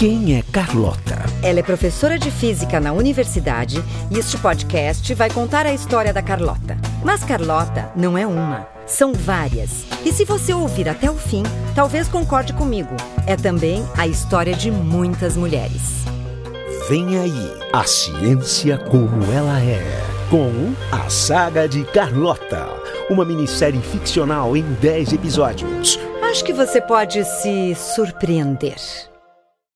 Quem é Carlota? Ela é professora de física na universidade e este podcast vai contar a história da Carlota. Mas Carlota não é uma, são várias. E se você ouvir até o fim, talvez concorde comigo. É também a história de muitas mulheres. Vem aí, a ciência como ela é. Com a Saga de Carlota, uma minissérie ficcional em 10 episódios. Acho que você pode se surpreender.